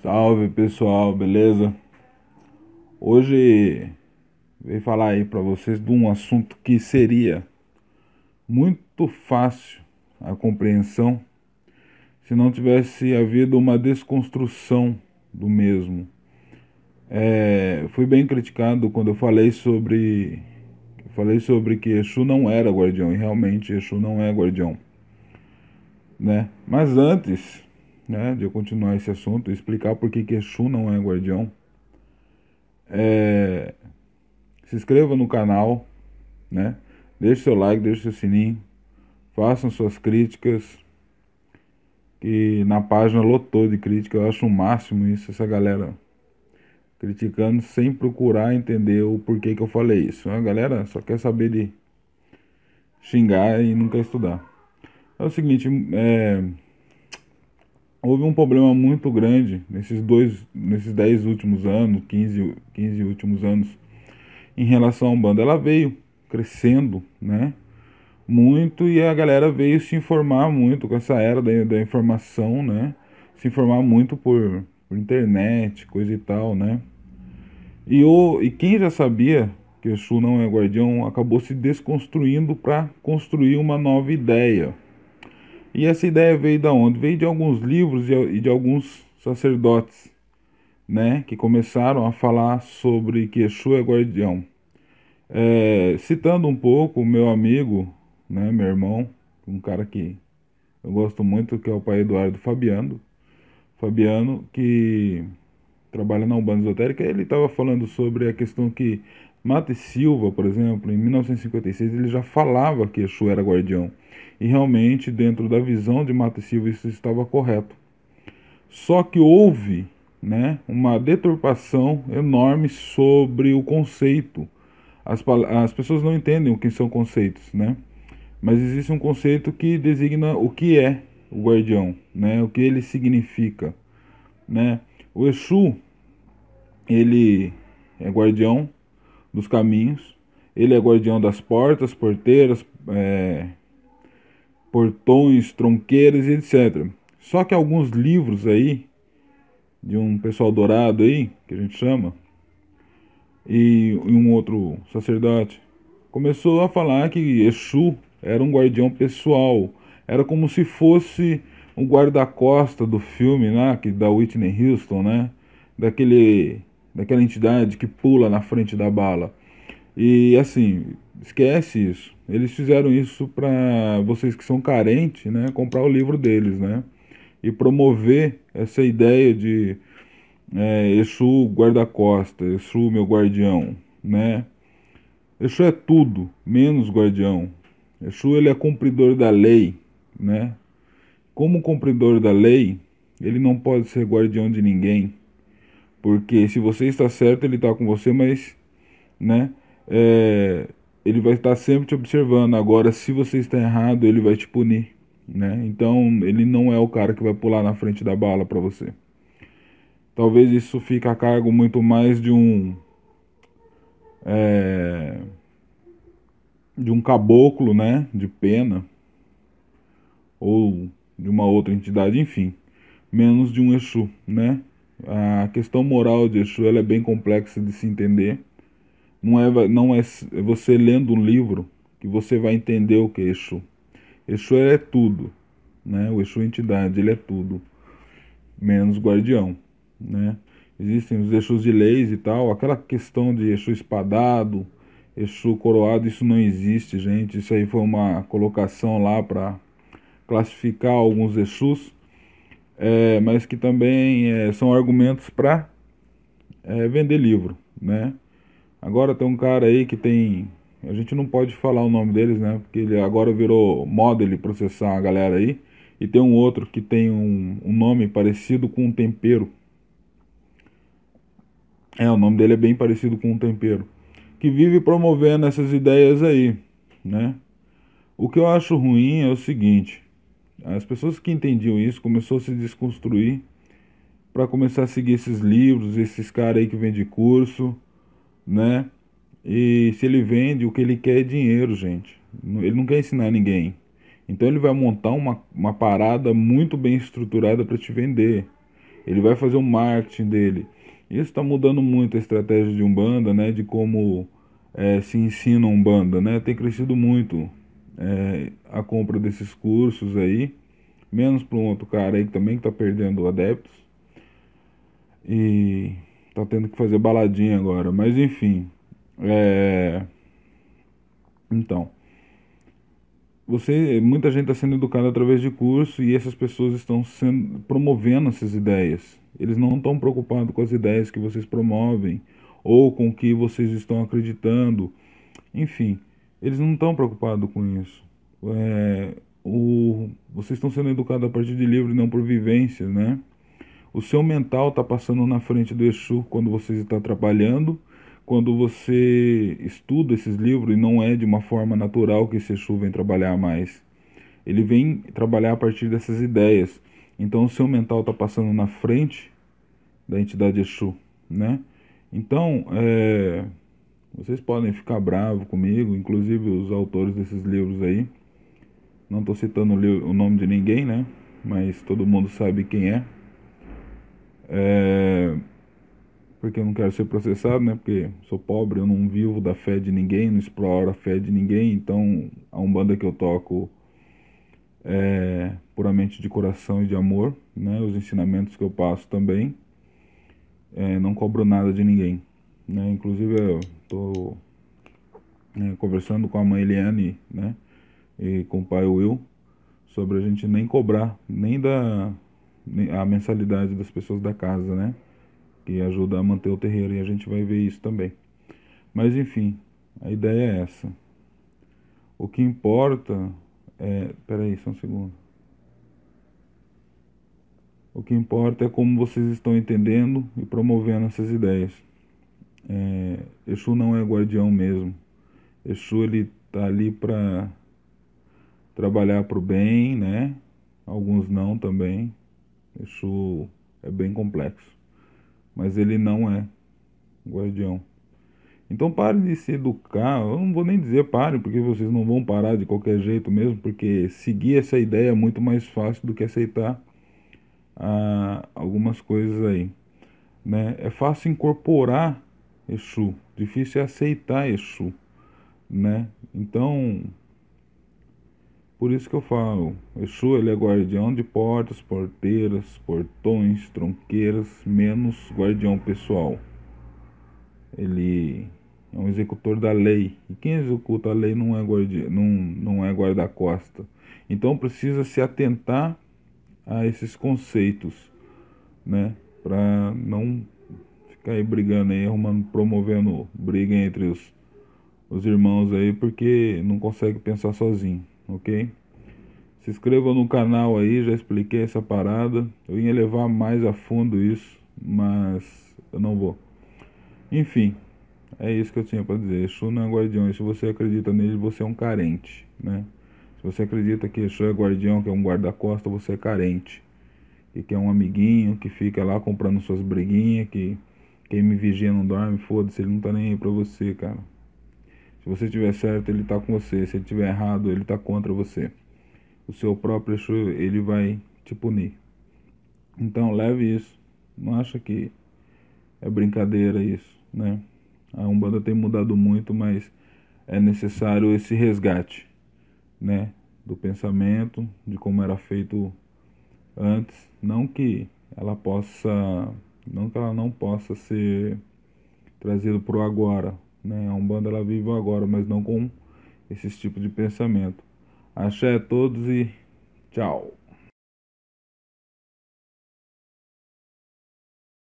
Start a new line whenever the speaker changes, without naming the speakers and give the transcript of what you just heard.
Salve pessoal, beleza? Hoje vim falar aí para vocês de um assunto que seria muito fácil a compreensão se não tivesse havido uma desconstrução do mesmo. É, fui bem criticado quando eu falei sobre falei sobre que Exu não era guardião e realmente Exu não é guardião, né? Mas antes né, de eu continuar esse assunto, explicar por que Exu não é guardião, é, se inscreva no canal, né, deixe seu like, deixe seu sininho, façam suas críticas, que na página lotou de crítica, eu acho o máximo isso, essa galera criticando sem procurar entender o porquê que eu falei isso. A galera só quer saber de xingar e quer estudar. É o seguinte, é, houve um problema muito grande nesses dois, nesses 10 últimos anos, 15, 15 últimos anos, em relação à banda. Ela veio crescendo, né? Muito e a galera veio se informar muito com essa era da, da informação, né? Se informar muito por, por internet, coisa e tal, né? E, o, e quem já sabia que o Exu não é guardião acabou se desconstruindo para construir uma nova ideia. E essa ideia veio da onde? Veio de alguns livros e de alguns sacerdotes, né, que começaram a falar sobre que Exu é guardião. É, citando um pouco o meu amigo, né, meu irmão, um cara que eu gosto muito, que é o pai Eduardo Fabiano, Fabiano, que trabalha na Umbanda Esotérica, ele estava falando sobre a questão que Mate Silva, por exemplo, em 1956, ele já falava que Exu era guardião. E realmente, dentro da visão de Mate Silva, isso estava correto. Só que houve né, uma deturpação enorme sobre o conceito. As, as pessoas não entendem o que são conceitos, né? Mas existe um conceito que designa o que é o guardião, né? O que ele significa, né? O Exu, ele é guardião dos caminhos. Ele é guardião das portas, porteiras, é, portões, tronqueiras e etc. Só que alguns livros aí, de um pessoal dourado aí, que a gente chama, e um outro sacerdote, começou a falar que Exu era um guardião pessoal. Era como se fosse um guarda-costa do filme lá, que da Whitney Houston, né? Daquele daquela entidade que pula na frente da bala. E assim, esquece isso. Eles fizeram isso para vocês que são carentes, né, comprar o livro deles, né? E promover essa ideia de é, Exu guarda-costa, Exu meu guardião, né? Exu é tudo, menos guardião. Exu ele é cumpridor da lei, né? Como cumpridor da lei, ele não pode ser guardião de ninguém. Porque se você está certo, ele está com você, mas, né, é, ele vai estar sempre te observando. Agora, se você está errado, ele vai te punir, né? Então, ele não é o cara que vai pular na frente da bala para você. Talvez isso fique a cargo muito mais de um é, de um caboclo, né, de pena ou de uma outra entidade, enfim, menos de um Exu, né? A questão moral de Exu é bem complexa de se entender. Não é, não é você lendo um livro que você vai entender o que é Exu. Exu é tudo, né? O Exu é entidade, ele é tudo, menos guardião, né? Existem os Exus de leis e tal, aquela questão de Exu espadado, Exu coroado, isso não existe, gente. Isso aí foi uma colocação lá para classificar alguns Exus é, mas que também é, são argumentos para é, vender livro, né? Agora tem um cara aí que tem, a gente não pode falar o nome deles, né? Porque ele agora virou moda ele processar a galera aí. E tem um outro que tem um, um nome parecido com um tempero. É, o nome dele é bem parecido com um tempero. Que vive promovendo essas ideias aí, né? O que eu acho ruim é o seguinte: as pessoas que entendiam isso começou a se desconstruir para começar a seguir esses livros, esses caras aí que vendem curso, né? E se ele vende, o que ele quer é dinheiro, gente. Ele não quer ensinar ninguém. Então ele vai montar uma, uma parada muito bem estruturada para te vender. Ele vai fazer o marketing dele. Isso está mudando muito a estratégia de Umbanda, né? De como é, se ensina Umbanda, né? Tem crescido muito é, a compra desses cursos aí. Menos para um outro cara aí que também está perdendo adeptos. E tá tendo que fazer baladinha agora. Mas enfim. É... Então. Você, muita gente está sendo educada através de curso e essas pessoas estão sendo, promovendo essas ideias. Eles não estão preocupados com as ideias que vocês promovem ou com o que vocês estão acreditando. Enfim, eles não estão preocupados com isso. É, o, vocês estão sendo educados a partir de livro e não por vivência, né? O seu mental está passando na frente do Exu quando você está trabalhando, quando você estuda esses livros e não é de uma forma natural que esse Exu vem trabalhar mais. Ele vem trabalhar a partir dessas ideias. Então o seu mental está passando na frente da entidade Exu, né? Então, é, vocês podem ficar bravos comigo, inclusive os autores desses livros aí. Não estou citando o nome de ninguém, né? Mas todo mundo sabe quem é. É, porque eu não quero ser processado, né? Porque sou pobre, eu não vivo da fé de ninguém, não exploro a fé de ninguém. Então, a Umbanda que eu toco é puramente de coração e de amor, né? Os ensinamentos que eu passo também. É, não cobro nada de ninguém, né? Inclusive, eu tô é, conversando com a mãe Eliane, né? E com o pai Will sobre a gente nem cobrar nem da a mensalidade das pessoas da casa, né? Que ajuda a manter o terreiro e a gente vai ver isso também. Mas enfim, a ideia é essa. O que importa é. Peraí, só um segundo. O que importa é como vocês estão entendendo e promovendo essas ideias. É, Exu não é guardião mesmo. Exu ele tá ali para trabalhar para o bem, né? Alguns não também. Exu é bem complexo. Mas ele não é guardião. Então pare de se educar. Eu não vou nem dizer pare, porque vocês não vão parar de qualquer jeito mesmo, porque seguir essa ideia é muito mais fácil do que aceitar ah, algumas coisas aí. Né? É fácil incorporar Exu, difícil é aceitar Exu. Né? Então, por isso que eu falo, Exu ele é guardião de portas, porteiras, portões, tronqueiras, menos guardião pessoal. Ele é um executor da lei. E quem executa a lei não é guardião, não, não é guarda-costa. Então precisa se atentar a esses conceitos, né? Para não ficar aí brigando aí, arrumando, promovendo briga entre os, os irmãos aí, porque não consegue pensar sozinho ok? Se inscreva no canal aí, já expliquei essa parada. Eu ia levar mais a fundo isso, mas eu não vou. Enfim, é isso que eu tinha para dizer. Exu não é guardião. E se você acredita nele, você é um carente, né? Se você acredita que Exu é guardião, que é um guarda-costa, você é carente. E que é um amiguinho que fica lá comprando suas briguinhas, que quem me vigia não dorme, foda-se, ele não tá nem aí pra você, cara. Se você estiver certo, ele está com você. Se ele estiver errado, ele está contra você. O seu próprio Exu, ele vai te punir. Então leve isso. Não acha que é brincadeira isso, né? A Umbanda tem mudado muito, mas é necessário esse resgate, né? Do pensamento, de como era feito antes. Não que ela possa, não que ela não possa ser trazido para o agora, né? A Umbanda ela vive agora, mas não com esses tipos de pensamento. Axé a todos e tchau.